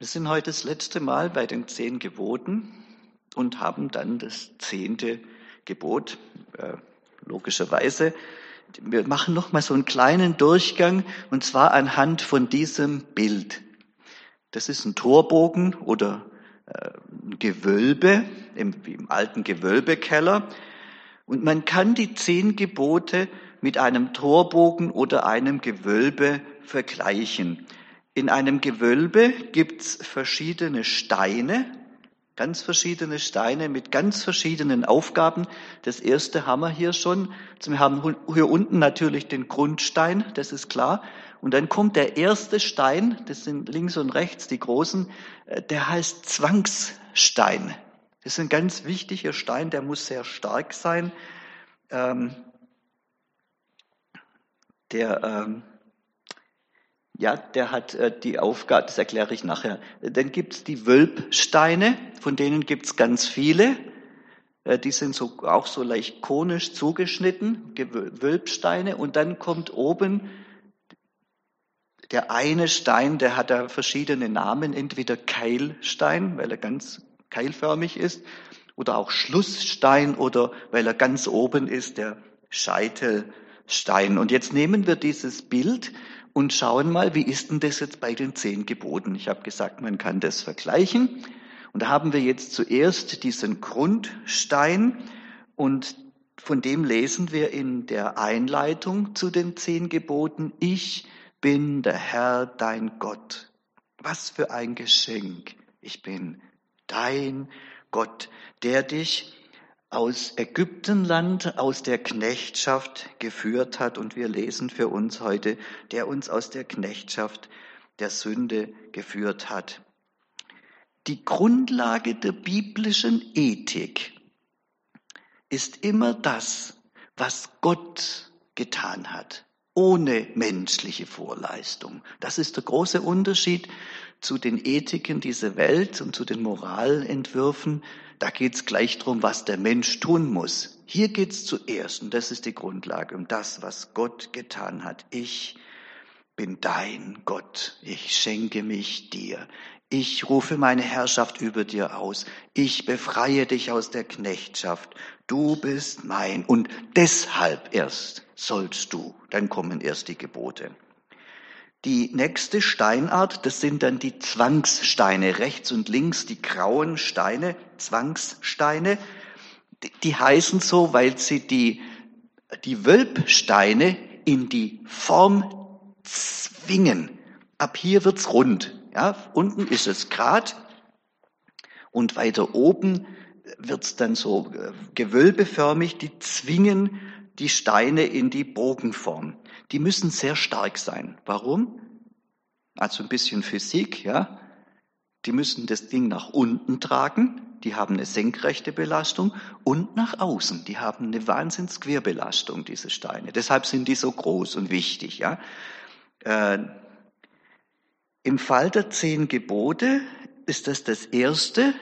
Wir sind heute das letzte Mal bei den zehn Geboten und haben dann das zehnte Gebot, äh, logischerweise. Wir machen noch mal so einen kleinen Durchgang und zwar anhand von diesem Bild. Das ist ein Torbogen oder äh, ein Gewölbe, im, im alten Gewölbekeller. Und man kann die zehn Gebote mit einem Torbogen oder einem Gewölbe vergleichen. In einem Gewölbe gibt's verschiedene Steine, ganz verschiedene Steine mit ganz verschiedenen Aufgaben. Das erste haben wir hier schon. Wir haben hier unten natürlich den Grundstein, das ist klar. Und dann kommt der erste Stein, das sind links und rechts die großen, äh, der heißt Zwangsstein. Das ist ein ganz wichtiger Stein, der muss sehr stark sein. Ähm, der ähm, ja, der hat äh, die Aufgabe, das erkläre ich nachher. Dann gibt's die Wölbsteine, von denen gibt's ganz viele. Äh, die sind so, auch so leicht konisch zugeschnitten, Wölbsteine. Und dann kommt oben der eine Stein, der hat da verschiedene Namen, entweder Keilstein, weil er ganz keilförmig ist, oder auch Schlussstein oder weil er ganz oben ist, der Scheitelstein. Und jetzt nehmen wir dieses Bild und schauen mal, wie ist denn das jetzt bei den zehn Geboten? Ich habe gesagt, man kann das vergleichen. Und da haben wir jetzt zuerst diesen Grundstein und von dem lesen wir in der Einleitung zu den zehn Geboten, ich bin der Herr dein Gott. Was für ein Geschenk. Ich bin dein Gott, der dich aus Ägyptenland, aus der Knechtschaft geführt hat. Und wir lesen für uns heute, der uns aus der Knechtschaft der Sünde geführt hat. Die Grundlage der biblischen Ethik ist immer das, was Gott getan hat, ohne menschliche Vorleistung. Das ist der große Unterschied zu den Ethiken dieser Welt und zu den Moralentwürfen da geht es gleich drum, was der Mensch tun muss. Hier geht es zuerst, und das ist die Grundlage, um das, was Gott getan hat. Ich bin dein Gott, ich schenke mich dir. Ich rufe meine Herrschaft über dir aus. Ich befreie dich aus der Knechtschaft. Du bist mein. Und deshalb erst sollst du. Dann kommen erst die Gebote. Die nächste Steinart, das sind dann die Zwangssteine, rechts und links die grauen Steine, Zwangssteine. Die heißen so, weil sie die, die Wölbsteine in die Form zwingen. Ab hier wird's rund. Ja, unten ist es grad und weiter oben wird's dann so äh, gewölbeförmig. Die zwingen die Steine in die Bogenform die müssen sehr stark sein. Warum? Also ein bisschen Physik, ja. Die müssen das Ding nach unten tragen, die haben eine senkrechte Belastung und nach außen, die haben eine Wahnsinnsquerbelastung, diese Steine. Deshalb sind die so groß und wichtig, ja. Äh, Im Fall der zehn Gebote ist das das erste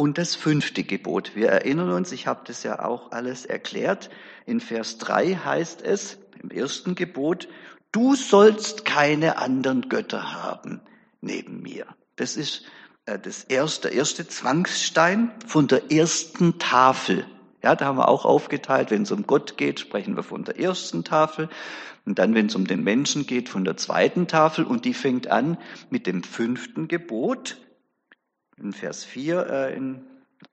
und das fünfte Gebot. Wir erinnern uns, ich habe das ja auch alles erklärt. In Vers 3 heißt es, im ersten Gebot, du sollst keine anderen Götter haben neben mir. Das ist äh, das erste, der erste Zwangsstein von der ersten Tafel. Ja, da haben wir auch aufgeteilt, wenn es um Gott geht, sprechen wir von der ersten Tafel. Und dann, wenn es um den Menschen geht, von der zweiten Tafel. Und die fängt an mit dem fünften Gebot. In Vers 4 äh, in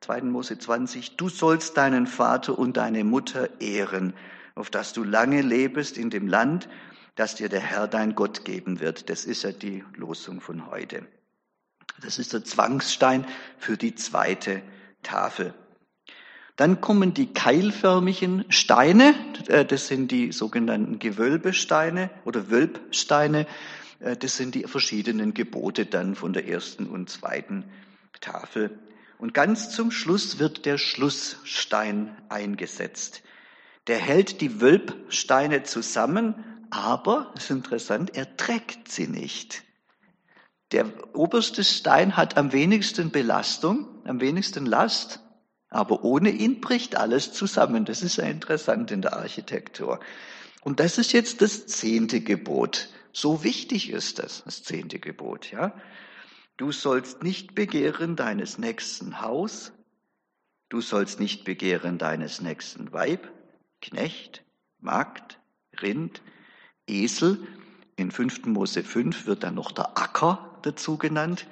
2. Mose 20. Du sollst deinen Vater und deine Mutter ehren auf dass du lange lebst in dem Land, das dir der Herr dein Gott geben wird. Das ist ja die Losung von heute. Das ist der Zwangsstein für die zweite Tafel. Dann kommen die keilförmigen Steine, äh, das sind die sogenannten Gewölbesteine oder Wölbsteine, äh, das sind die verschiedenen Gebote dann von der ersten und zweiten Tafel. Und ganz zum Schluss wird der Schlussstein eingesetzt der hält die Wölbsteine zusammen, aber, ist interessant, er trägt sie nicht. Der oberste Stein hat am wenigsten Belastung, am wenigsten Last, aber ohne ihn bricht alles zusammen. Das ist ja interessant in der Architektur. Und das ist jetzt das zehnte Gebot. So wichtig ist das, das zehnte Gebot, ja. Du sollst nicht begehren deines nächsten Haus, du sollst nicht begehren deines nächsten Weib, Knecht, Magd, Rind, Esel. In 5. Mose 5 wird dann noch der Acker dazu genannt.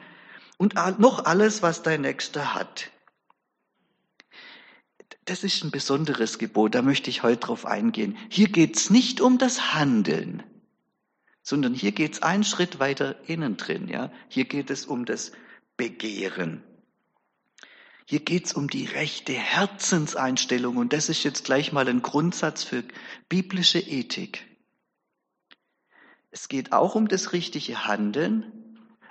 Und noch alles, was dein Nächster hat. Das ist ein besonderes Gebot, da möchte ich heute drauf eingehen. Hier geht's nicht um das Handeln, sondern hier geht's einen Schritt weiter innen drin. Ja? Hier geht es um das Begehren. Hier geht's um die rechte Herzenseinstellung und das ist jetzt gleich mal ein Grundsatz für biblische Ethik. Es geht auch um das richtige Handeln,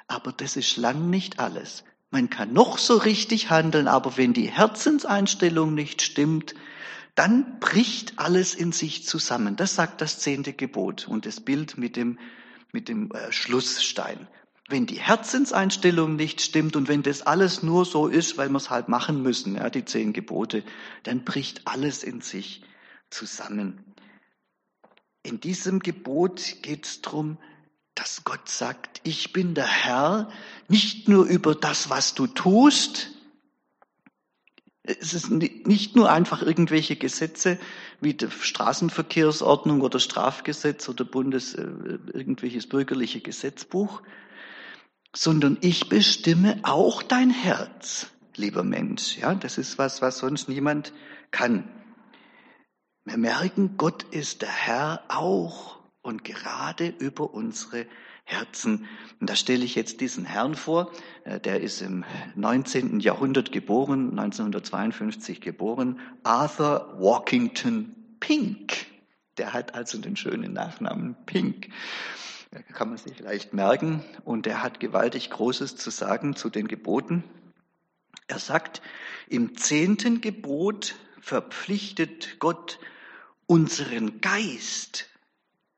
aber das ist lang nicht alles. Man kann noch so richtig handeln, aber wenn die Herzenseinstellung nicht stimmt, dann bricht alles in sich zusammen. Das sagt das zehnte Gebot und das Bild mit dem, mit dem äh, Schlussstein. Wenn die Herzenseinstellung nicht stimmt und wenn das alles nur so ist, weil wir es halt machen müssen, ja, die zehn Gebote, dann bricht alles in sich zusammen. In diesem Gebot geht es darum, dass Gott sagt, ich bin der Herr, nicht nur über das, was du tust. Es ist nicht nur einfach irgendwelche Gesetze wie die Straßenverkehrsordnung oder Strafgesetz oder Bundes, äh, irgendwelches bürgerliche Gesetzbuch, sondern ich bestimme auch dein Herz, lieber Mensch. Ja, das ist was, was sonst niemand kann. Wir merken, Gott ist der Herr auch und gerade über unsere Herzen. Und da stelle ich jetzt diesen Herrn vor, äh, der ist im 19. Jahrhundert geboren, 1952 geboren, Arthur Walkington Pink. Der hat also den schönen Nachnamen Pink. Kann man sich leicht merken. Und er hat gewaltig Großes zu sagen zu den Geboten. Er sagt, im zehnten Gebot verpflichtet Gott unseren Geist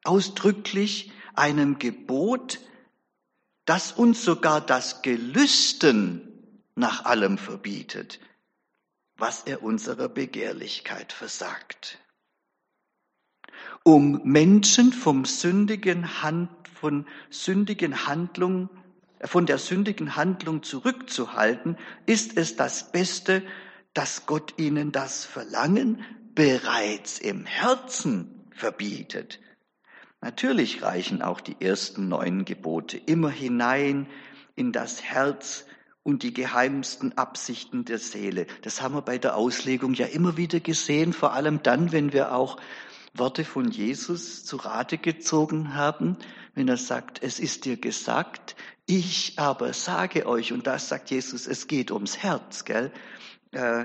ausdrücklich einem Gebot, das uns sogar das Gelüsten nach allem verbietet, was er unserer Begehrlichkeit versagt. Um Menschen vom sündigen Hand, von sündigen Handlung, von der sündigen Handlung zurückzuhalten, ist es das Beste, dass Gott ihnen das Verlangen bereits im Herzen verbietet. Natürlich reichen auch die ersten neun Gebote immer hinein in das Herz und die geheimsten Absichten der Seele. Das haben wir bei der Auslegung ja immer wieder gesehen, vor allem dann, wenn wir auch Worte von Jesus zu Rate gezogen haben, wenn er sagt, es ist dir gesagt, ich aber sage euch, und das sagt Jesus, es geht ums Herz, gell? Äh,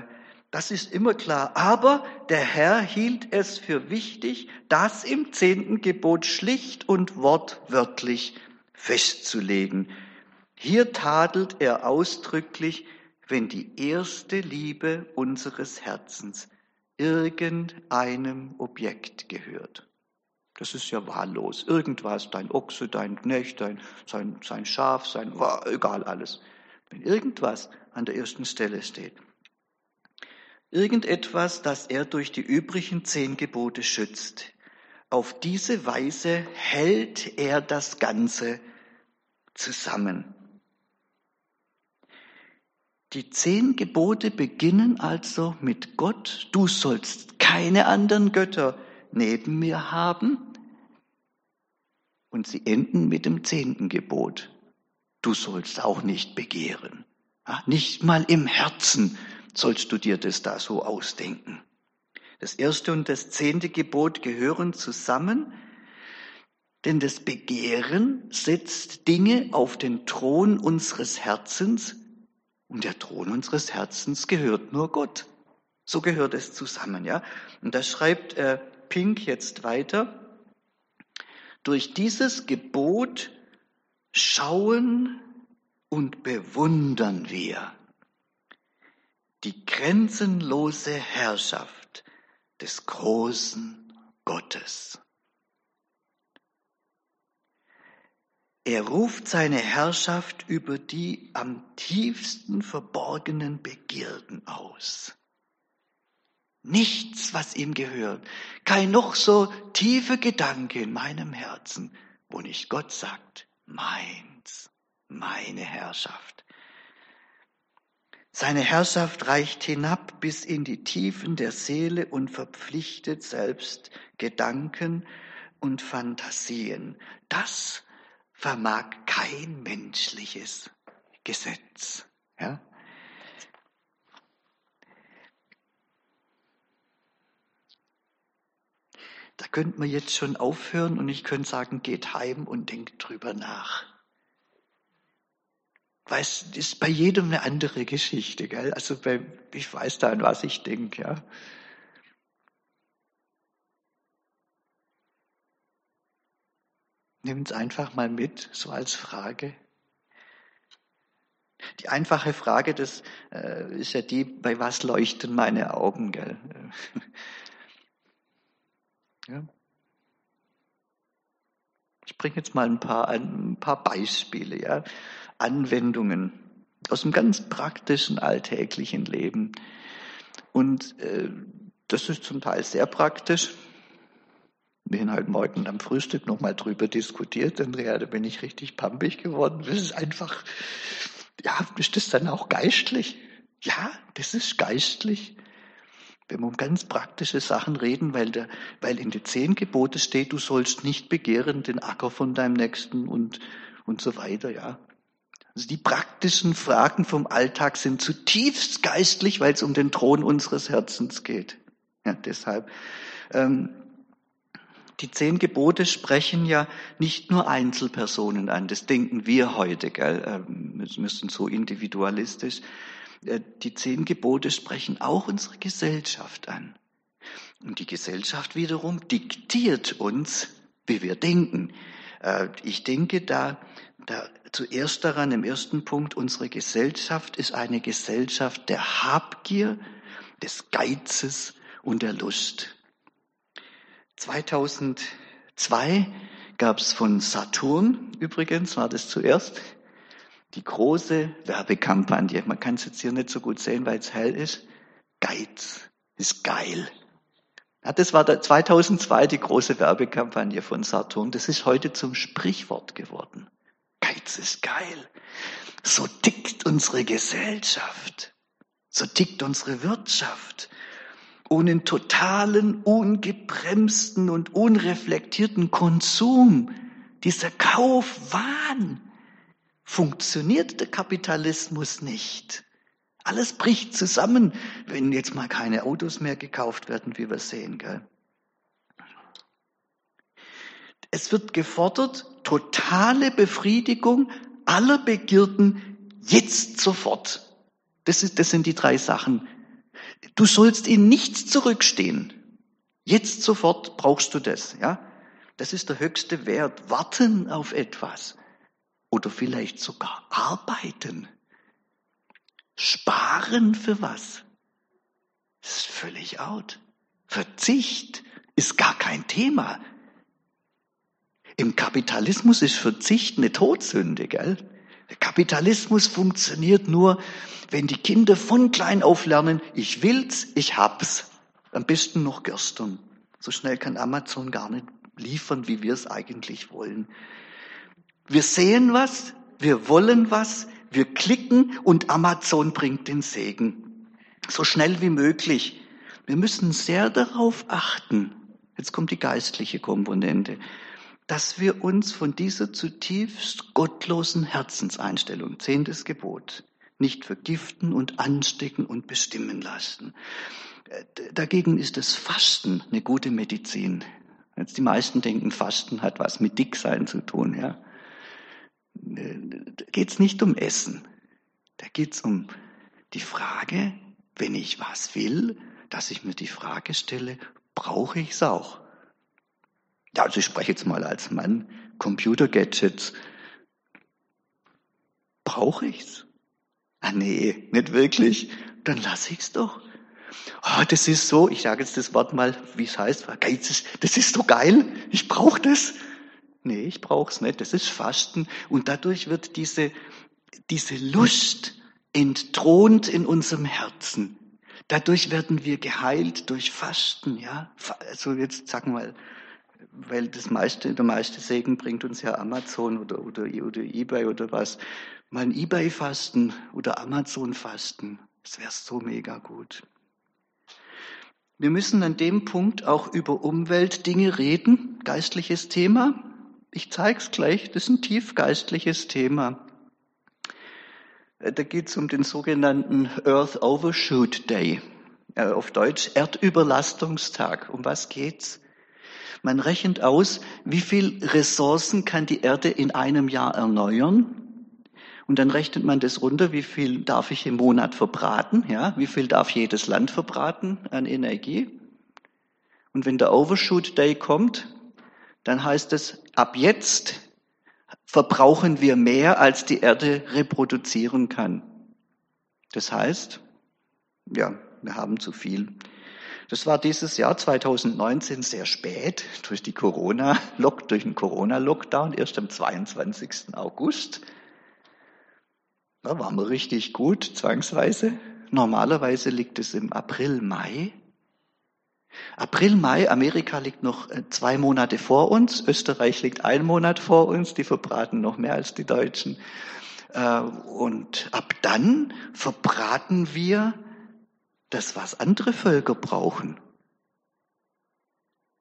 das ist immer klar. Aber der Herr hielt es für wichtig, das im zehnten Gebot schlicht und wortwörtlich festzulegen. Hier tadelt er ausdrücklich, wenn die erste Liebe unseres Herzens irgendeinem Objekt gehört. Das ist ja wahllos. Irgendwas, dein Ochse, dein Knecht, dein, sein, sein Schaf, sein, egal alles. Wenn irgendwas an der ersten Stelle steht. Irgendetwas, das er durch die übrigen zehn Gebote schützt. Auf diese Weise hält er das Ganze zusammen. Die zehn Gebote beginnen also mit Gott, du sollst keine anderen Götter neben mir haben. Und sie enden mit dem zehnten Gebot. Du sollst auch nicht begehren. Nicht mal im Herzen sollst du dir das da so ausdenken. Das erste und das zehnte Gebot gehören zusammen, denn das Begehren setzt Dinge auf den Thron unseres Herzens und der Thron unseres Herzens gehört nur Gott. So gehört es zusammen, ja. Und da schreibt äh, Pink jetzt weiter. Durch dieses Gebot schauen und bewundern wir die grenzenlose Herrschaft des großen Gottes. Er ruft seine Herrschaft über die am tiefsten verborgenen Begierden aus. Nichts, was ihm gehört, kein noch so tiefer Gedanke in meinem Herzen, wo nicht Gott sagt, meins, meine Herrschaft. Seine Herrschaft reicht hinab bis in die Tiefen der Seele und verpflichtet selbst Gedanken und Fantasien. Das vermag kein menschliches Gesetz. Ja? Da könnte man jetzt schon aufhören und ich könnte sagen, geht heim und denkt drüber nach. Weil ist bei jedem eine andere Geschichte, gell? Also bei, ich weiß da, an was ich denke, ja. Nehmt es einfach mal mit, so als Frage. Die einfache Frage, das äh, ist ja die, bei was leuchten meine Augen, gell? ja. Ich bringe jetzt mal ein paar, ein paar Beispiele, ja. Anwendungen aus dem ganz praktischen alltäglichen Leben. Und äh, das ist zum Teil sehr praktisch, wir haben heute Morgen am Frühstück nochmal drüber diskutiert, Andrea, da bin ich richtig pampig geworden. Das ist einfach, ja, ist das dann auch geistlich? Ja, das ist geistlich. Wenn wir um ganz praktische Sachen reden, weil, der, weil in den zehn Gebote steht, du sollst nicht begehren den Acker von deinem Nächsten und, und so weiter, ja. Also die praktischen Fragen vom Alltag sind zutiefst geistlich, weil es um den Thron unseres Herzens geht. Ja, deshalb. Ähm, die zehn Gebote sprechen ja nicht nur Einzelpersonen an, das denken wir heute, gell? Ähm, wir sind so individualistisch. Äh, die zehn Gebote sprechen auch unsere Gesellschaft an. Und die Gesellschaft wiederum diktiert uns, wie wir denken. Äh, ich denke da, da zuerst daran im ersten Punkt, unsere Gesellschaft ist eine Gesellschaft der Habgier, des Geizes und der Lust. 2002 gab es von Saturn, übrigens war das zuerst, die große Werbekampagne. Man kann es jetzt hier nicht so gut sehen, weil es hell ist. Geiz ist geil. Ja, das war 2002 die große Werbekampagne von Saturn. Das ist heute zum Sprichwort geworden. Geiz ist geil. So tickt unsere Gesellschaft. So tickt unsere Wirtschaft ohne totalen, ungebremsten und unreflektierten Konsum, dieser Kaufwahn, funktioniert der Kapitalismus nicht. Alles bricht zusammen, wenn jetzt mal keine Autos mehr gekauft werden, wie wir sehen. Gell? Es wird gefordert, totale Befriedigung aller Begierden jetzt sofort. Das, ist, das sind die drei Sachen, Du sollst in nichts zurückstehen. Jetzt sofort brauchst du das, ja? Das ist der höchste Wert. Warten auf etwas. Oder vielleicht sogar arbeiten. Sparen für was? Das ist völlig out. Verzicht ist gar kein Thema. Im Kapitalismus ist Verzicht eine Todsünde, gell? Der Kapitalismus funktioniert nur, wenn die Kinder von klein auf lernen, ich will's, ich hab's. Am besten noch gestern. So schnell kann Amazon gar nicht liefern, wie wir es eigentlich wollen. Wir sehen was, wir wollen was, wir klicken und Amazon bringt den Segen. So schnell wie möglich. Wir müssen sehr darauf achten. Jetzt kommt die geistliche Komponente dass wir uns von dieser zutiefst gottlosen Herzenseinstellung, zehntes Gebot, nicht vergiften und anstecken und bestimmen lassen. Äh, dagegen ist das Fasten eine gute Medizin. Jetzt die meisten denken, Fasten hat was mit Dicksein zu tun. Ja. Äh, da geht es nicht um Essen. Da geht es um die Frage, wenn ich was will, dass ich mir die Frage stelle, brauche ich es auch? Ja, also ich spreche jetzt mal als Mann, Computer-Gadgets. Brauche ich's? Ah nee, nicht wirklich. Dann lass ich's doch. Oh, das ist so, ich sage jetzt das Wort mal, wie es heißt, Geiz das ist so geil, ich brauche das. Nee, ich brauch's nicht, das ist Fasten. Und dadurch wird diese, diese Lust entthront in unserem Herzen. Dadurch werden wir geheilt durch Fasten, ja. Also jetzt sagen wir mal, weil das meiste, der meiste Segen bringt uns ja Amazon oder, oder, oder Ebay oder was. Mal ein Ebay-Fasten oder Amazon-Fasten, das wäre so mega gut. Wir müssen an dem Punkt auch über Umweltdinge reden, geistliches Thema. Ich zeige es gleich, das ist ein tief geistliches Thema. Da geht es um den sogenannten Earth Overshoot Day, äh, auf Deutsch Erdüberlastungstag. Um was geht's? Man rechnet aus, wie viel Ressourcen kann die Erde in einem Jahr erneuern. Und dann rechnet man das runter, wie viel darf ich im Monat verbraten, ja, wie viel darf jedes Land verbraten an Energie. Und wenn der Overshoot Day kommt, dann heißt es, ab jetzt verbrauchen wir mehr, als die Erde reproduzieren kann. Das heißt, ja, wir haben zu viel. Das war dieses Jahr 2019 sehr spät durch die Corona -Lock, durch den Corona-Lockdown, erst am 22. August. Da waren wir richtig gut, zwangsweise. Normalerweise liegt es im April, Mai. April, Mai, Amerika liegt noch äh, zwei Monate vor uns, Österreich liegt ein Monat vor uns, die verbraten noch mehr als die Deutschen. Äh, und ab dann verbraten wir das, was andere Völker brauchen.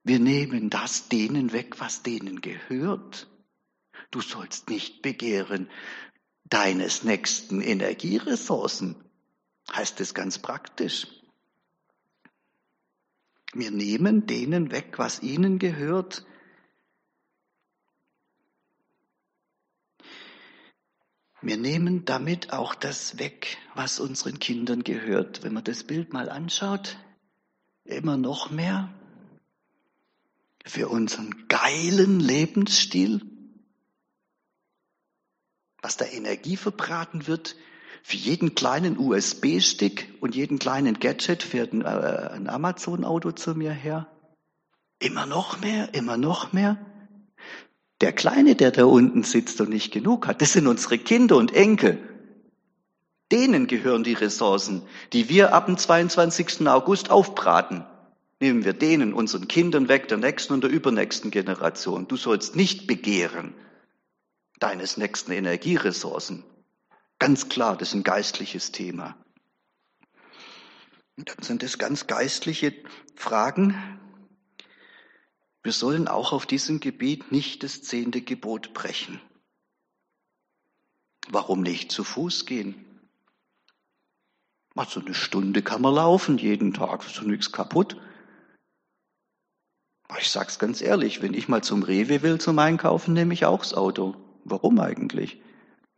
Wir nehmen das denen weg, was denen gehört. Du sollst nicht begehren deines nächsten Energieressourcen, heißt es ganz praktisch. Wir nehmen denen weg, was ihnen gehört. Wir nehmen damit auch das weg, was unseren Kindern gehört. Wenn man das Bild mal anschaut, immer noch mehr für unseren geilen Lebensstil, was da Energie verbraten wird, für jeden kleinen USB-Stick und jeden kleinen Gadget fährt ein, äh, ein Amazon-Auto zu mir her. Immer noch mehr, immer noch mehr. Der Kleine, der da unten sitzt und nicht genug hat, das sind unsere Kinder und Enkel. Denen gehören die Ressourcen, die wir ab dem 22. August aufbraten. Nehmen wir denen, unseren Kindern weg, der nächsten und der übernächsten Generation. Du sollst nicht begehren deines nächsten Energieressourcen. Ganz klar, das ist ein geistliches Thema. Und dann sind es ganz geistliche Fragen. Wir sollen auch auf diesem Gebiet nicht das zehnte Gebot brechen. Warum nicht zu Fuß gehen? Also eine Stunde kann man laufen jeden Tag, ist so nichts kaputt. Ich sag's ganz ehrlich, wenn ich mal zum Rewe will zum Einkaufen, nehme ich auch das Auto. Warum eigentlich?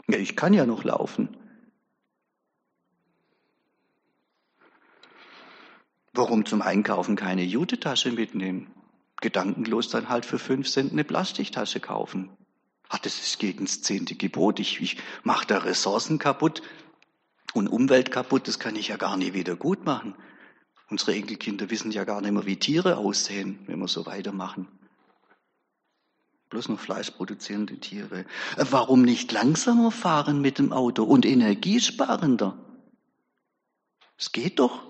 Ja, ich kann ja noch laufen. Warum zum Einkaufen keine Jutetasche mitnehmen? Gedankenlos dann halt für fünf Cent eine Plastiktasche kaufen. Ach, das ist gegen das zehnte Gebot. Ich, ich mache da Ressourcen kaputt und Umwelt kaputt. Das kann ich ja gar nicht wieder gut machen. Unsere Enkelkinder wissen ja gar nicht mehr, wie Tiere aussehen, wenn wir so weitermachen bloß noch fleischproduzierende Tiere. Äh, warum nicht langsamer fahren mit dem Auto und energiesparender? Es geht doch.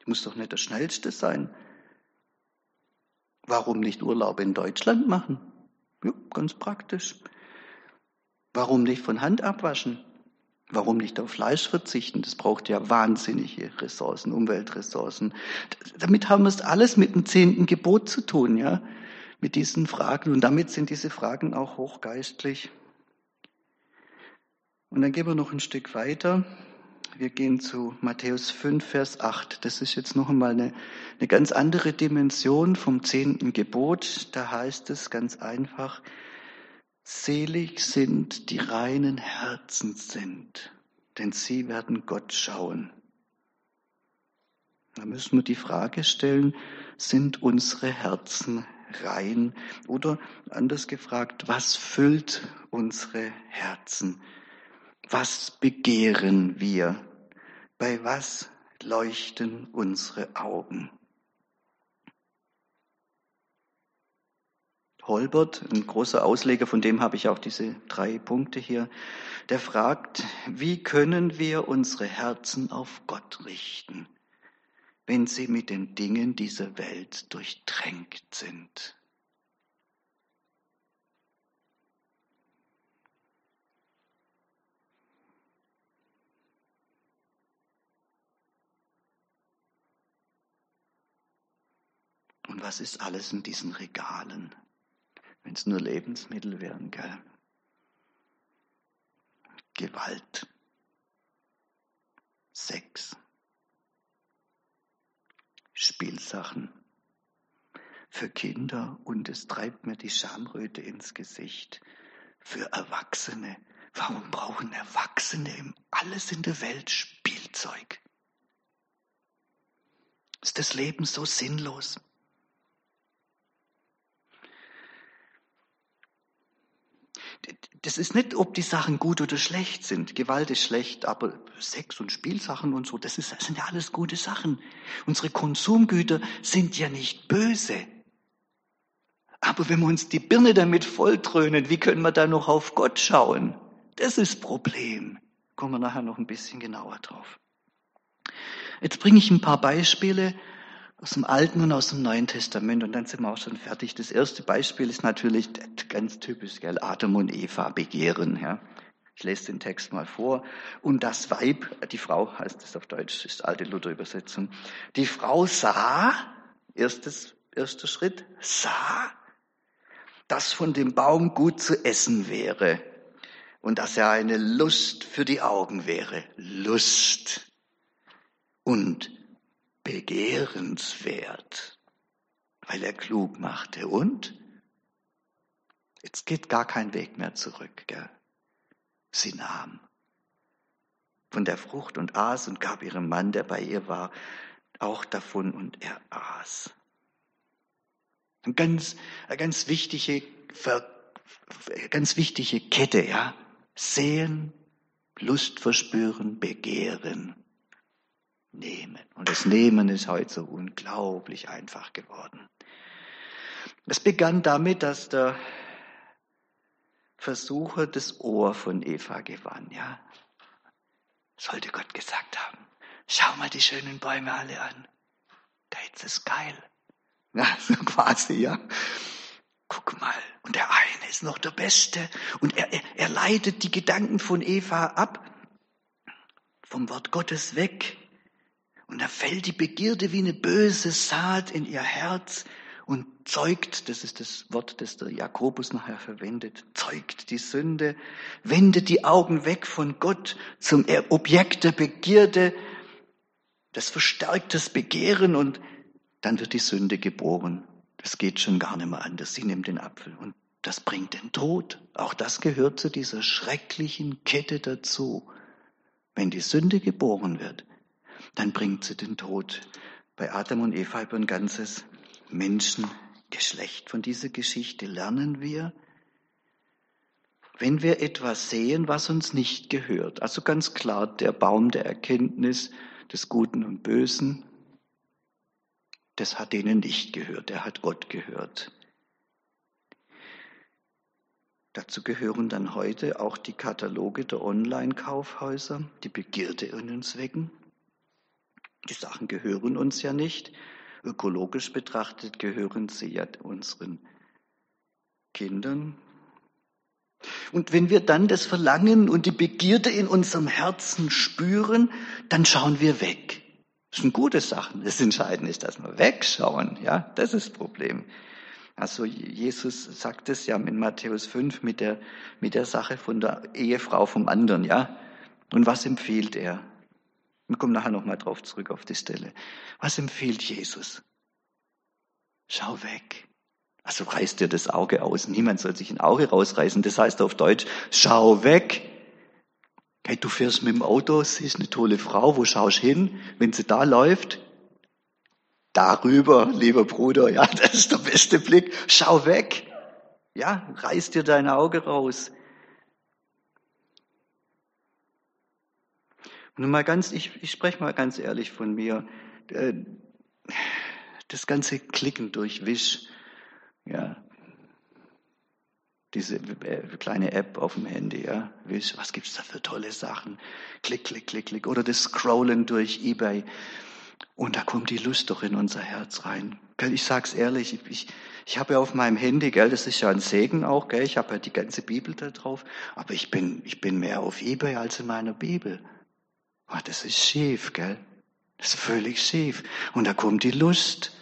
Ich muss doch nicht der Schnellste sein. Warum nicht Urlaub in Deutschland machen? Ja, ganz praktisch. Warum nicht von Hand abwaschen? Warum nicht auf Fleisch verzichten? Das braucht ja wahnsinnige Ressourcen, Umweltressourcen. Damit haben wir es alles mit dem zehnten Gebot zu tun, ja mit diesen Fragen. Und damit sind diese Fragen auch hochgeistlich. Und dann gehen wir noch ein Stück weiter. Wir gehen zu Matthäus 5, Vers 8. Das ist jetzt noch einmal eine, eine ganz andere Dimension vom zehnten Gebot. Da heißt es ganz einfach, selig sind die reinen Herzen sind, denn sie werden Gott schauen. Da müssen wir die Frage stellen, sind unsere Herzen rein? Oder anders gefragt, was füllt unsere Herzen? Was begehren wir? Bei was leuchten unsere Augen? Holbert, ein großer Ausleger, von dem habe ich auch diese drei Punkte hier, der fragt, wie können wir unsere Herzen auf Gott richten? wenn sie mit den Dingen dieser Welt durchtränkt sind. Was ist alles in diesen Regalen? Wenn es nur Lebensmittel wären, gell? Gewalt, Sex, Spielsachen für Kinder und es treibt mir die Schamröte ins Gesicht. Für Erwachsene. Warum brauchen Erwachsene alles in der Welt Spielzeug? Ist das Leben so sinnlos? Das ist nicht, ob die Sachen gut oder schlecht sind. Gewalt ist schlecht, aber Sex und Spielsachen und so, das, ist, das sind ja alles gute Sachen. Unsere Konsumgüter sind ja nicht böse. Aber wenn wir uns die Birne damit volltrönen, wie können wir da noch auf Gott schauen? Das ist Problem. Kommen wir nachher noch ein bisschen genauer drauf. Jetzt bringe ich ein paar Beispiele aus dem Alten und aus dem Neuen Testament und dann sind wir auch schon fertig. Das erste Beispiel ist natürlich ganz typisch, gell? Adam und Eva begehren. Ja? Ich lese den Text mal vor. Und das Weib, die Frau heißt es auf Deutsch, ist alte Luther-Übersetzung. Die Frau sah, erstes, erster Schritt, sah, dass von dem Baum gut zu essen wäre und dass er eine Lust für die Augen wäre. Lust und begehrenswert, weil er klug machte. Und jetzt geht gar kein Weg mehr zurück. Gell? Sie nahm von der Frucht und aß und gab ihrem Mann, der bei ihr war, auch davon und er aß. Eine ganz, eine ganz wichtige, ganz wichtige Kette, ja. Sehen, Lust verspüren, begehren, nehmen. Und das Nehmen ist heute so unglaublich einfach geworden. Es begann damit, dass der Versucher das Ohr von Eva gewann, ja. Sollte Gott gesagt haben, schau mal die schönen Bäume alle an. Da ist es geil. Ja, so quasi, ja. Guck mal, und der eine ist noch der Beste. Und er, er, er leitet die Gedanken von Eva ab, vom Wort Gottes weg. Und da fällt die Begierde wie eine böse Saat in ihr Herz und zeugt, das ist das Wort, das der Jakobus nachher verwendet, zeugt die Sünde, wendet die Augen weg von Gott zum Objekt der Begierde, das verstärkt das Begehren und dann wird die Sünde geboren. Das geht schon gar nicht mehr anders. Sie nimmt den Apfel und das bringt den Tod. Auch das gehört zu dieser schrecklichen Kette dazu. Wenn die Sünde geboren wird, dann bringt sie den Tod. Bei Adam und Eva über ein ganzes Menschengeschlecht. Von dieser Geschichte lernen wir, wenn wir etwas sehen, was uns nicht gehört. Also ganz klar der Baum der Erkenntnis des Guten und Bösen, das hat denen nicht gehört, der hat Gott gehört. Dazu gehören dann heute auch die Kataloge der Online-Kaufhäuser, die Begierde in uns wecken. Die Sachen gehören uns ja nicht. Ökologisch betrachtet gehören sie ja unseren Kindern. Und wenn wir dann das Verlangen und die Begierde in unserem Herzen spüren, dann schauen wir weg. Das sind gute Sachen. Das Entscheidende ist, dass wir wegschauen. Ja, das ist das Problem. Also Jesus sagt es ja in Matthäus 5 mit der, mit der Sache von der Ehefrau vom anderen, ja. Und was empfiehlt er? Wir kommen nachher nochmal drauf zurück auf die Stelle. Was empfiehlt Jesus? Schau weg. Also reißt dir das Auge aus. Niemand soll sich ein Auge rausreißen. Das heißt auf Deutsch, schau weg. Hey, du fährst mit dem Auto, siehst eine tolle Frau, wo schaust hin? Wenn sie da läuft, darüber, lieber Bruder, ja, das ist der beste Blick. Schau weg. Ja, reiß dir dein Auge raus. Und mal ganz, ich, ich spreche mal ganz ehrlich von mir. Äh, das ganze Klicken durch Wisch, ja, diese äh, kleine App auf dem Handy, ja. Was gibt's da für tolle Sachen? Klick, klick, klick, klick. Oder das Scrollen durch eBay. Und da kommt die Lust doch in unser Herz rein. Ich sag's ehrlich, ich, ich habe ja auf meinem Handy, gell, das ist ja ein Segen auch, gell, ich habe ja die ganze Bibel da drauf, aber ich bin, ich bin mehr auf eBay als in meiner Bibel. Oh, das ist schief, gell? Das ist völlig schief. Und da kommt die Lust.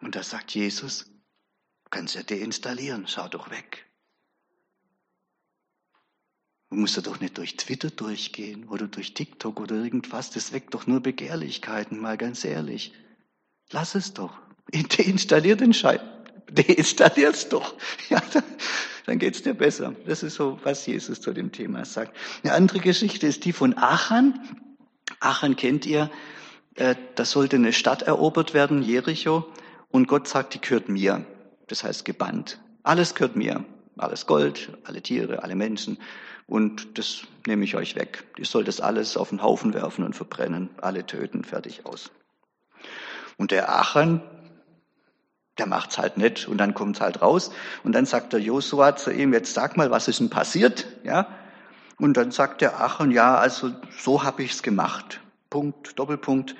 Und da sagt Jesus, kannst ja deinstallieren, schau doch weg. Du musst ja doch nicht durch Twitter durchgehen oder durch TikTok oder irgendwas. Das weckt doch nur Begehrlichkeiten, mal ganz ehrlich. Lass es doch. Deinstallier den Scheiß. Deinstallier doch. Ja, dann, dann geht's dir besser. Das ist so, was Jesus zu dem Thema sagt. Eine andere Geschichte ist die von Achan. Achan kennt ihr. Äh, da sollte eine Stadt erobert werden, Jericho. Und Gott sagt, die gehört mir. Das heißt gebannt. Alles gehört mir. Alles Gold, alle Tiere, alle Menschen. Und das nehme ich euch weg. Ich soll das alles auf den Haufen werfen und verbrennen. Alle töten, fertig aus. Und der Achan, der macht's halt nicht und dann kommt's halt raus und dann sagt der Josua zu ihm, jetzt sag mal, was ist denn passiert? Ja? Und dann sagt der Achan, ja, also so habe ich's gemacht. Punkt, Doppelpunkt.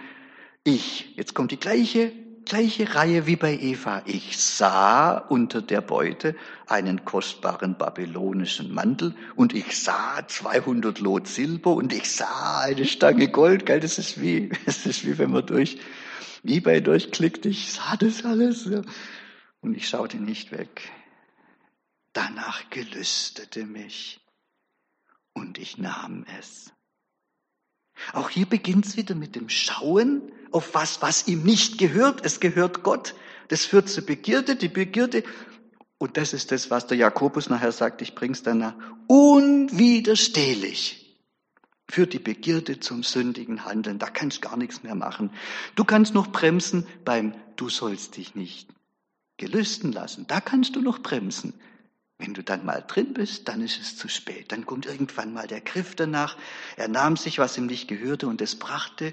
Ich. Jetzt kommt die gleiche gleiche Reihe wie bei Eva. Ich sah unter der Beute einen kostbaren babylonischen Mantel und ich sah 200 Lot Silber und ich sah eine Stange Gold. Gell, das ist wie, das ist wie wenn man durch eBay durchklickt. Ich sah das alles und ich schaute nicht weg. Danach gelüstete mich und ich nahm es. Auch hier beginnt es wieder mit dem Schauen auf was, was ihm nicht gehört. Es gehört Gott. Das führt zur Begierde, die Begierde. Und das ist das, was der Jakobus nachher sagt, ich bring's danach. Unwiderstehlich führt die Begierde zum sündigen Handeln. Da kannst du gar nichts mehr machen. Du kannst noch bremsen beim Du sollst dich nicht gelüsten lassen. Da kannst du noch bremsen. Wenn du dann mal drin bist, dann ist es zu spät. Dann kommt irgendwann mal der Griff danach. Er nahm sich, was ihm nicht gehörte, und es brachte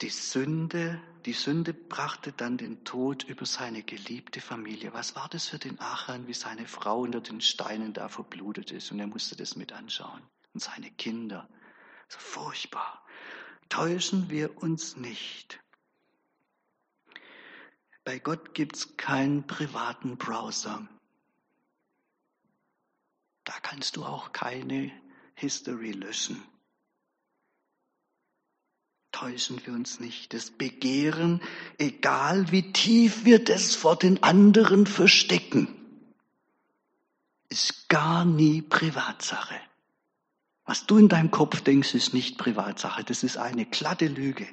die Sünde, die Sünde brachte dann den Tod über seine geliebte Familie. Was war das für den Achan, wie seine Frau unter den Steinen da verblutet ist? Und er musste das mit anschauen. Und seine Kinder. So furchtbar. Täuschen wir uns nicht. Bei Gott gibt's keinen privaten Browser. Da kannst du auch keine History löschen. Täuschen wir uns nicht. Das Begehren, egal wie tief wir das vor den anderen verstecken, ist gar nie Privatsache. Was du in deinem Kopf denkst, ist nicht Privatsache. Das ist eine glatte Lüge.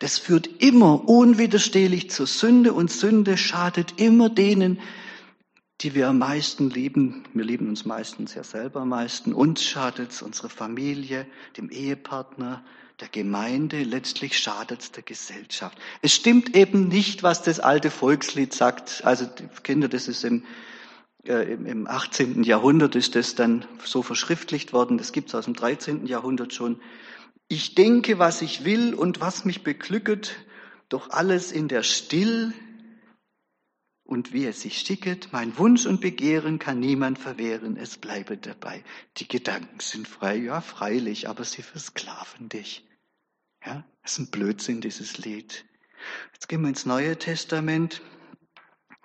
Das führt immer unwiderstehlich zur Sünde und Sünde schadet immer denen, die wir am meisten lieben. Wir lieben uns meistens ja selber am meisten. Uns schadet es, unsere Familie, dem Ehepartner, der Gemeinde, letztlich schadet es der Gesellschaft. Es stimmt eben nicht, was das alte Volkslied sagt. Also Kinder, das ist im, äh, im 18. Jahrhundert ist das dann so verschriftlicht worden. Das gibt es aus dem 13. Jahrhundert schon. Ich denke, was ich will und was mich beglücket, doch alles in der Still und wie es sich schicket, mein Wunsch und Begehren kann niemand verwehren, es bleibe dabei. Die Gedanken sind frei, ja, freilich, aber sie versklaven dich. Ja, das ist ein Blödsinn, dieses Lied. Jetzt gehen wir ins Neue Testament.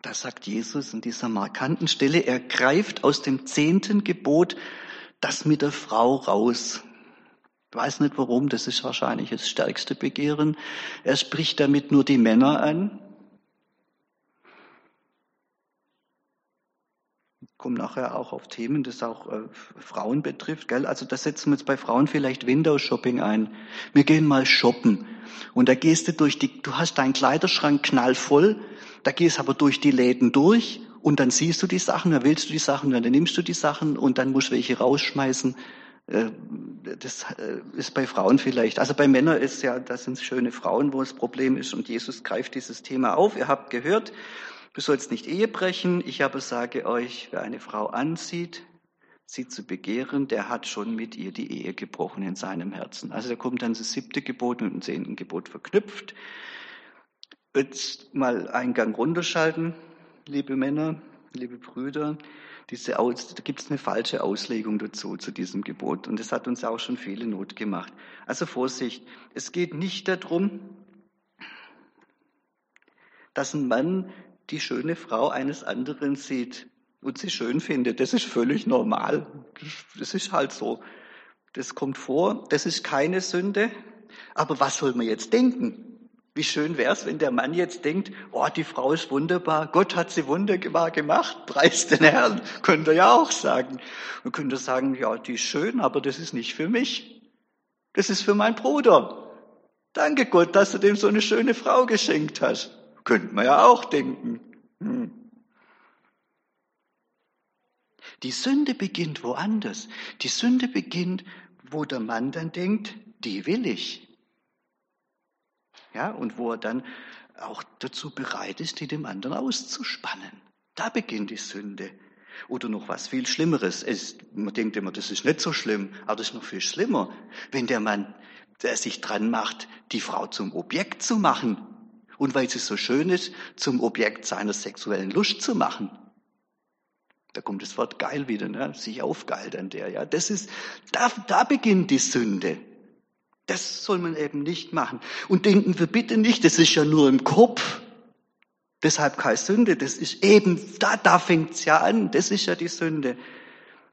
Da sagt Jesus an dieser markanten Stelle, er greift aus dem zehnten Gebot das mit der Frau raus. Ich weiß nicht warum, das ist wahrscheinlich das stärkste Begehren. Er spricht damit nur die Männer an, komme nachher auch auf Themen, das auch äh, Frauen betrifft. Gell? Also da setzen wir jetzt bei Frauen vielleicht Window-Shopping ein. Wir gehen mal shoppen. Und da gehst du durch die, du hast deinen Kleiderschrank knallvoll, da gehst aber durch die Läden durch und dann siehst du die Sachen, dann willst du die Sachen, dann nimmst du die Sachen und dann musst du welche rausschmeißen. Äh, das äh, ist bei Frauen vielleicht. Also bei Männern ist ja, das sind schöne Frauen, wo das Problem ist und Jesus greift dieses Thema auf. Ihr habt gehört, Du sollst nicht Ehe brechen. Ich aber sage euch, wer eine Frau ansieht, sie zu begehren, der hat schon mit ihr die Ehe gebrochen in seinem Herzen. Also da kommt dann das siebte Gebot mit dem zehnten Gebot verknüpft. Jetzt mal einen Gang runterschalten, liebe Männer, liebe Brüder. Diese Aus, da gibt es eine falsche Auslegung dazu, zu diesem Gebot. Und das hat uns auch schon viele Not gemacht. Also Vorsicht, es geht nicht darum, dass ein Mann die schöne Frau eines anderen sieht und sie schön findet. Das ist völlig normal. Das ist halt so. Das kommt vor. Das ist keine Sünde. Aber was soll man jetzt denken? Wie schön wär's, wenn der Mann jetzt denkt, oh, die Frau ist wunderbar, Gott hat sie wunderbar gemacht, preis den Herrn, könnte er ja auch sagen. Man könnte sagen, ja, die ist schön, aber das ist nicht für mich. Das ist für meinen Bruder. Danke Gott, dass du dem so eine schöne Frau geschenkt hast. Könnte man ja auch denken. Hm. Die Sünde beginnt woanders. Die Sünde beginnt, wo der Mann dann denkt, die will ich. Ja, und wo er dann auch dazu bereit ist, die dem anderen auszuspannen. Da beginnt die Sünde. Oder noch was viel Schlimmeres. Es, man denkt immer, das ist nicht so schlimm, aber das ist noch viel schlimmer, wenn der Mann der sich dran macht, die Frau zum Objekt zu machen. Und weil sie so schön ist, zum Objekt seiner sexuellen Lust zu machen. Da kommt das Wort geil wieder, ne? sich aufgeilt an der, ja. Das ist, da, da beginnt die Sünde. Das soll man eben nicht machen. Und denken wir bitte nicht, das ist ja nur im Kopf. Deshalb keine Sünde. Das ist eben, da, da fängt's ja an. Das ist ja die Sünde.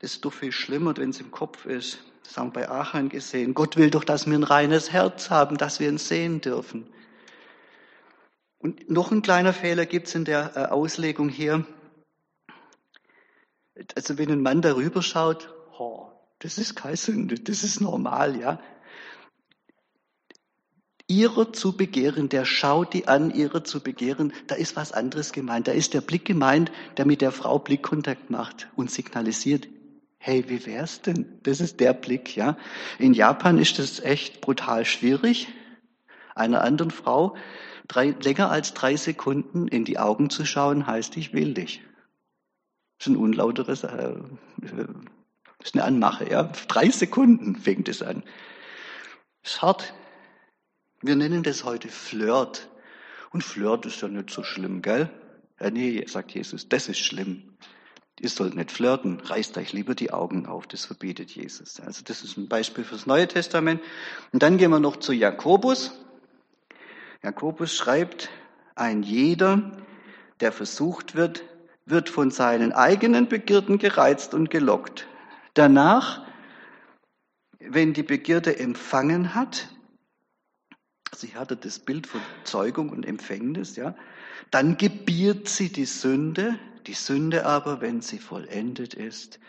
Das ist doch viel schlimmer, wenn es im Kopf ist. Das haben wir bei Achan gesehen. Gott will doch, dass wir ein reines Herz haben, dass wir ihn sehen dürfen. Und noch ein kleiner Fehler gibt es in der äh, Auslegung hier. Also wenn ein Mann darüber schaut, oh, das ist keine Sünde, das ist normal, ja. Ihrer zu begehren, der schaut die an, ihrer zu begehren, da ist was anderes gemeint. Da ist der Blick gemeint, der mit der Frau Blickkontakt macht und signalisiert, hey, wie wär's denn? Das ist der Blick, ja. In Japan ist das echt brutal schwierig, einer anderen Frau drei, länger als drei Sekunden in die Augen zu schauen, heißt, ich will dich. Das ist ein unlauteres, äh, ist eine Anmache, ja. Drei Sekunden fängt es an. Ist hart. Wir nennen das heute Flirt. Und Flirt ist ja nicht so schlimm, gell? Ja, nee, sagt Jesus, das ist schlimm. Ihr sollt nicht flirten, reißt euch lieber die Augen auf, das verbietet Jesus. Also das ist ein Beispiel fürs Neue Testament. Und dann gehen wir noch zu Jakobus. Jakobus schreibt, ein jeder, der versucht wird, wird von seinen eigenen Begierden gereizt und gelockt. Danach, wenn die Begierde empfangen hat, sie hatte das Bild von Zeugung und Empfängnis, ja, dann gebiert sie die Sünde, die Sünde aber, wenn sie vollendet ist,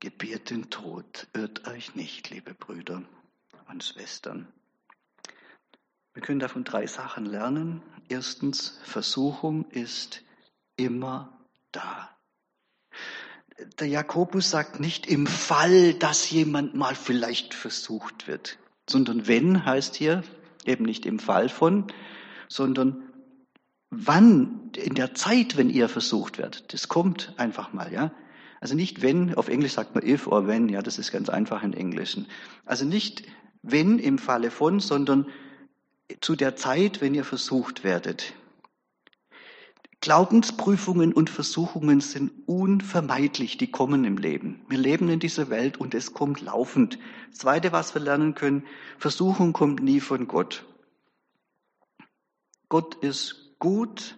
gebiert den Tod. Irrt euch nicht, liebe Brüder und Schwestern. Wir können davon drei Sachen lernen. Erstens, Versuchung ist immer da. Der Jakobus sagt nicht im Fall, dass jemand mal vielleicht versucht wird, sondern wenn heißt hier eben nicht im Fall von, sondern wann, in der Zeit, wenn ihr versucht werdet. Das kommt einfach mal, ja. Also nicht wenn, auf Englisch sagt man if or when, ja, das ist ganz einfach in Englischen. Also nicht wenn im Falle von, sondern zu der Zeit, wenn ihr versucht werdet. Glaubensprüfungen und Versuchungen sind unvermeidlich, die kommen im Leben. Wir leben in dieser Welt und es kommt laufend. Das Zweite, was wir lernen können, Versuchung kommt nie von Gott. Gott ist gut.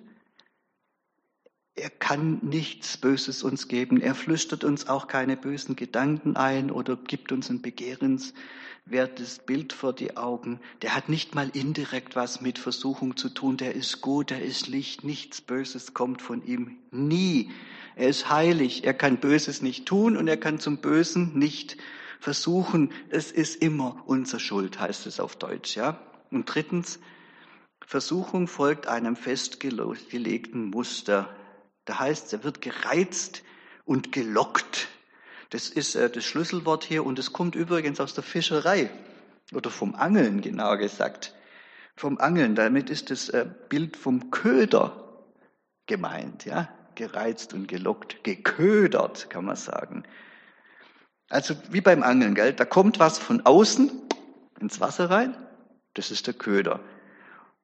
Er kann nichts Böses uns geben. Er flüstert uns auch keine bösen Gedanken ein oder gibt uns ein begehrenswertes Bild vor die Augen. Der hat nicht mal indirekt was mit Versuchung zu tun. Der ist gut, der ist Licht. Nichts Böses kommt von ihm. Nie. Er ist heilig. Er kann Böses nicht tun und er kann zum Bösen nicht versuchen. Es ist immer unsere Schuld, heißt es auf Deutsch, ja. Und drittens, Versuchung folgt einem festgelegten Muster. Da heißt, er wird gereizt und gelockt. Das ist äh, das Schlüsselwort hier und es kommt übrigens aus der Fischerei oder vom Angeln, genauer gesagt. Vom Angeln, damit ist das äh, Bild vom Köder gemeint, ja. Gereizt und gelockt, geködert, kann man sagen. Also wie beim Angeln, gell? Da kommt was von außen ins Wasser rein, das ist der Köder.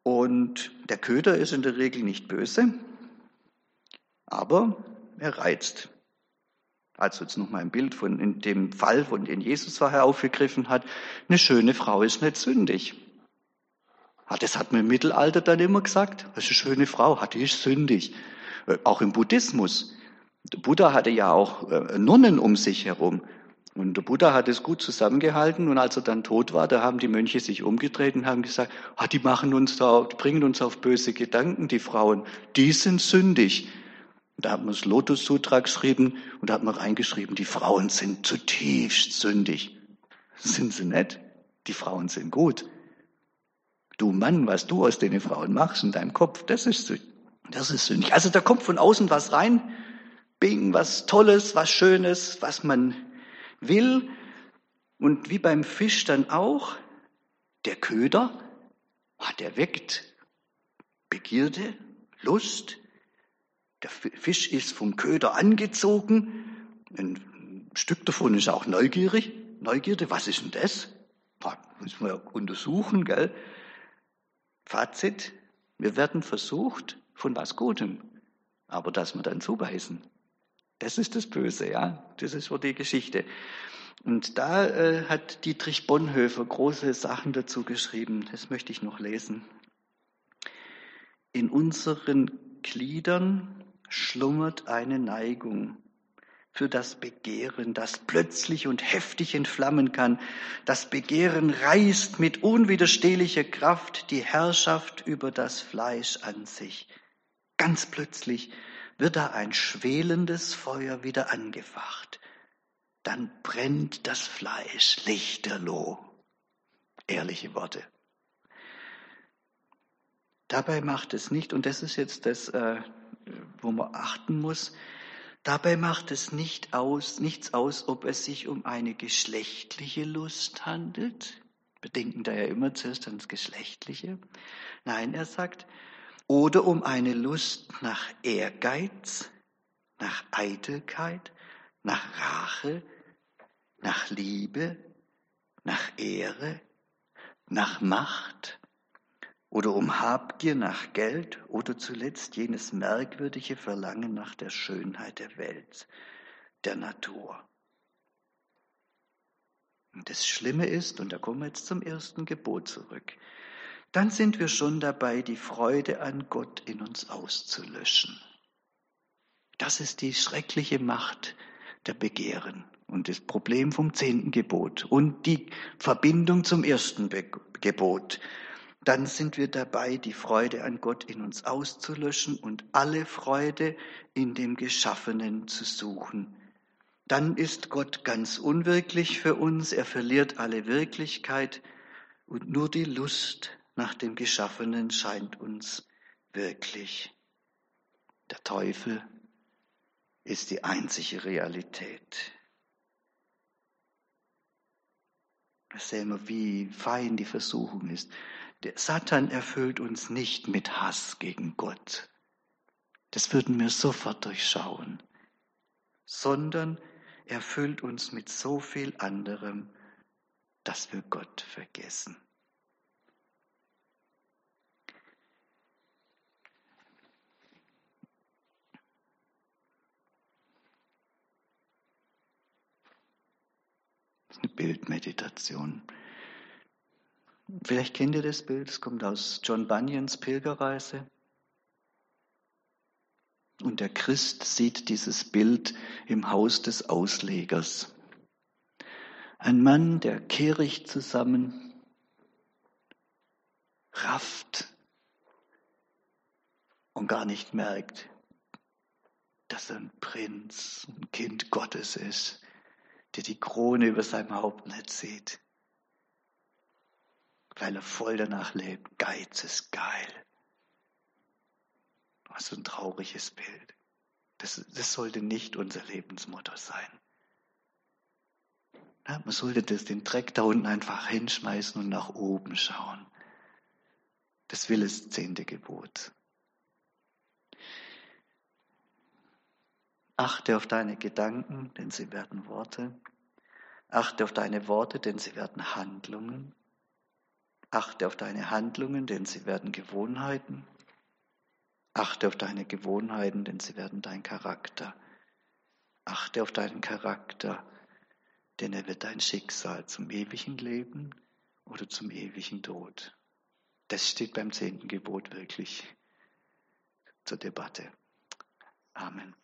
Und der Köder ist in der Regel nicht böse, aber er reizt. Also jetzt nochmal ein Bild von dem Fall, von dem Jesus vorher aufgegriffen hat. Eine schöne Frau ist nicht sündig. Das hat man im Mittelalter dann immer gesagt. Das ist eine schöne Frau, die ist sündig. Äh, auch im Buddhismus. Der Buddha hatte ja auch äh, Nonnen um sich herum. Und der Buddha hat es gut zusammengehalten und als er dann tot war, da haben die Mönche sich umgedreht und haben gesagt, ah, die machen uns da, die bringen uns auf böse Gedanken, die Frauen, die sind sündig. Da hat man das Lotus Sutra geschrieben und da hat man reingeschrieben, die Frauen sind zutiefst sündig. Sind sie nicht? Die Frauen sind gut. Du Mann, was du aus den Frauen machst in deinem Kopf, das ist, das ist sündig. Also da kommt von außen was rein, bing, was Tolles, was Schönes, was man will. Und wie beim Fisch dann auch, der Köder, der weckt Begierde, Lust. Der Fisch ist vom Köder angezogen. Ein Stück davon ist auch neugierig. Neugierde, was ist denn das? Müssen wir untersuchen, gell? Fazit, wir werden versucht von was Gutem, aber dass wir dann zubeißen. Das ist das Böse, ja. Das ist so die Geschichte. Und da äh, hat Dietrich Bonhoeffer große Sachen dazu geschrieben. Das möchte ich noch lesen. In unseren Gliedern schlummert eine Neigung für das Begehren, das plötzlich und heftig entflammen kann. Das Begehren reißt mit unwiderstehlicher Kraft die Herrschaft über das Fleisch an sich. Ganz plötzlich wird da ein schwelendes Feuer wieder angefacht. Dann brennt das Fleisch lichterloh. Ehrliche Worte. Dabei macht es nicht, und das ist jetzt das, äh, wo man achten muss, dabei macht es nicht aus, nichts aus, ob es sich um eine geschlechtliche Lust handelt. Wir denken da ja immer zuerst ans Geschlechtliche. Nein, er sagt, oder um eine Lust nach Ehrgeiz, nach Eitelkeit, nach Rache, nach Liebe, nach Ehre, nach Macht oder um Habgier nach Geld oder zuletzt jenes merkwürdige Verlangen nach der Schönheit der Welt, der Natur. Und das Schlimme ist, und da kommen wir jetzt zum ersten Gebot zurück, dann sind wir schon dabei, die Freude an Gott in uns auszulöschen. Das ist die schreckliche Macht der Begehren und das Problem vom zehnten Gebot und die Verbindung zum ersten Gebot. Dann sind wir dabei, die Freude an Gott in uns auszulöschen und alle Freude in dem Geschaffenen zu suchen. Dann ist Gott ganz unwirklich für uns, er verliert alle Wirklichkeit und nur die Lust nach dem Geschaffenen scheint uns wirklich. Der Teufel ist die einzige Realität. Da sehen wir, wie fein die Versuchung ist. Der Satan erfüllt uns nicht mit Hass gegen Gott. Das würden wir sofort durchschauen. Sondern er füllt uns mit so viel anderem, dass wir Gott vergessen. eine Bildmeditation. Vielleicht kennt ihr das Bild, es kommt aus John Bunyans Pilgerreise. Und der Christ sieht dieses Bild im Haus des Auslegers. Ein Mann, der kehrig zusammen rafft und gar nicht merkt, dass er ein Prinz, ein Kind Gottes ist, der die Krone über seinem Haupt nicht sieht, weil er voll danach lebt. Geiz ist geil. Was ein trauriges Bild. Das, das sollte nicht unser Lebensmotto sein. Ja, man sollte das, den Dreck da unten einfach hinschmeißen und nach oben schauen. Das will das zehnte Gebot. Achte auf deine Gedanken, denn sie werden Worte. Achte auf deine Worte, denn sie werden Handlungen. Achte auf deine Handlungen, denn sie werden Gewohnheiten. Achte auf deine Gewohnheiten, denn sie werden dein Charakter. Achte auf deinen Charakter, denn er wird dein Schicksal zum ewigen Leben oder zum ewigen Tod. Das steht beim zehnten Gebot wirklich zur Debatte. Amen.